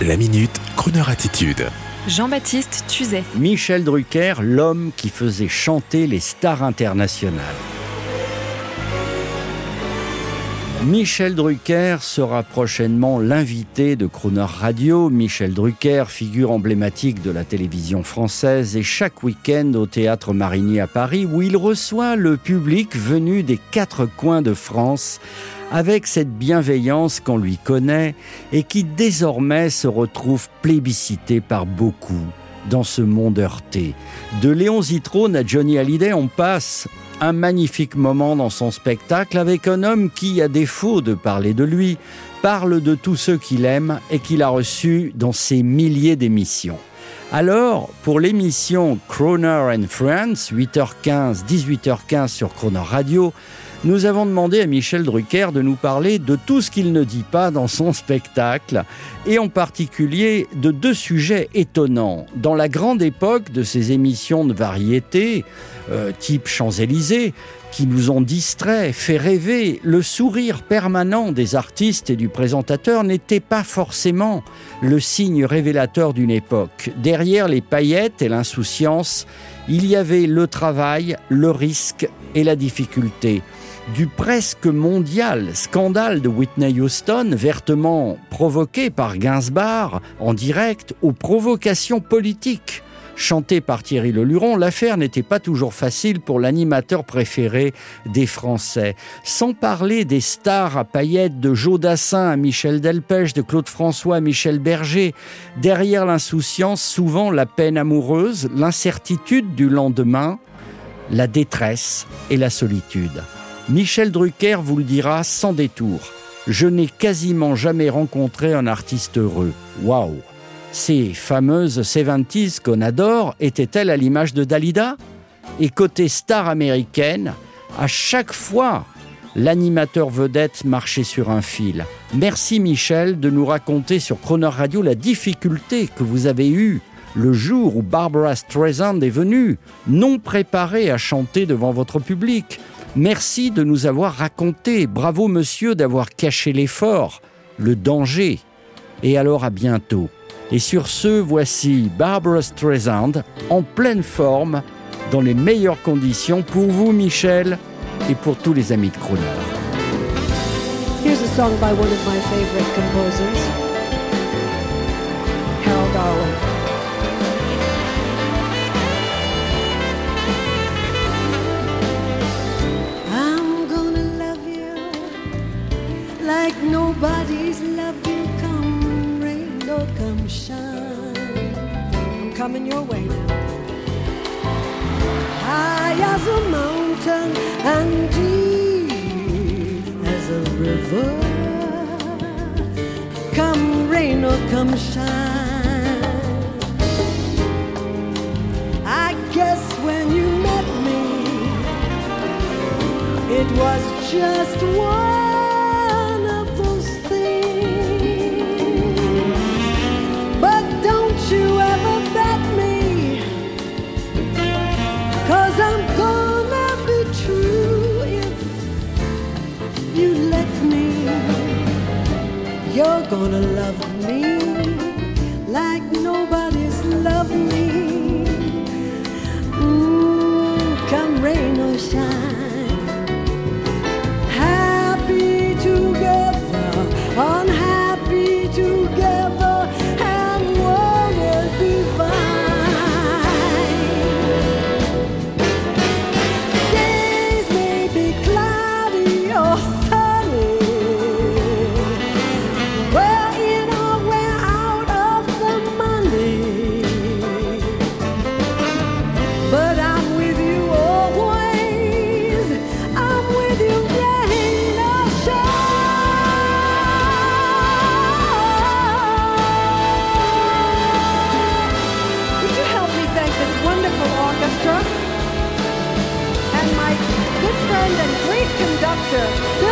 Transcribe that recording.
La minute, Kroneur attitude. Jean-Baptiste Tuzet. Michel Drucker, l'homme qui faisait chanter les stars internationales. Michel Drucker sera prochainement l'invité de Croner Radio. Michel Drucker, figure emblématique de la télévision française, et chaque week-end au théâtre Marigny à Paris, où il reçoit le public venu des quatre coins de France avec cette bienveillance qu'on lui connaît et qui désormais se retrouve plébiscitée par beaucoup dans ce monde heurté. De Léon Zitrone à Johnny Hallyday, on passe un magnifique moment dans son spectacle avec un homme qui, à défaut de parler de lui, parle de tous ceux qu'il aime et qu'il a reçus dans ses milliers d'émissions. Alors, pour l'émission Croner and Friends, 8h15, 18h15 sur Croner Radio, nous avons demandé à Michel Drucker de nous parler de tout ce qu'il ne dit pas dans son spectacle, et en particulier de deux sujets étonnants. Dans la grande époque de ces émissions de variété, euh, type Champs-Élysées, qui nous ont distraits, fait rêver, le sourire permanent des artistes et du présentateur n'était pas forcément le signe révélateur d'une époque. Derrière les paillettes et l'insouciance, il y avait le travail, le risque et la difficulté du presque mondial scandale de Whitney Houston, vertement provoqué par Gainsbourg en direct, aux provocations politiques chantées par Thierry Leluron, l'affaire n'était pas toujours facile pour l'animateur préféré des Français. Sans parler des stars à paillettes de Joe Dassin à Michel Delpech, de Claude François à Michel Berger, derrière l'insouciance, souvent la peine amoureuse, l'incertitude du lendemain, la détresse et la solitude. Michel Drucker vous le dira sans détour. Je n'ai quasiment jamais rencontré un artiste heureux. Waouh Ces fameuses 70s qu'on adore étaient-elles à l'image de Dalida? Et côté star américaine, à chaque fois, l'animateur vedette marchait sur un fil. Merci Michel de nous raconter sur Croner Radio la difficulté que vous avez eue le jour où Barbara Streisand est venue, non préparée à chanter devant votre public, Merci de nous avoir raconté. Bravo monsieur d'avoir caché l'effort, le danger. Et alors à bientôt. Et sur ce, voici Barbara Streisand en pleine forme, dans les meilleures conditions pour vous Michel et pour tous les amis de Croner. Here's a song by one of my favorite composers, Harold like nobody's loved you. Come shine. I'm coming your way now. High as a mountain and deep as a river. Come rain or come shine. I guess when you met me, it was just one. You're gonna love me like nobody's loved me. Yeah.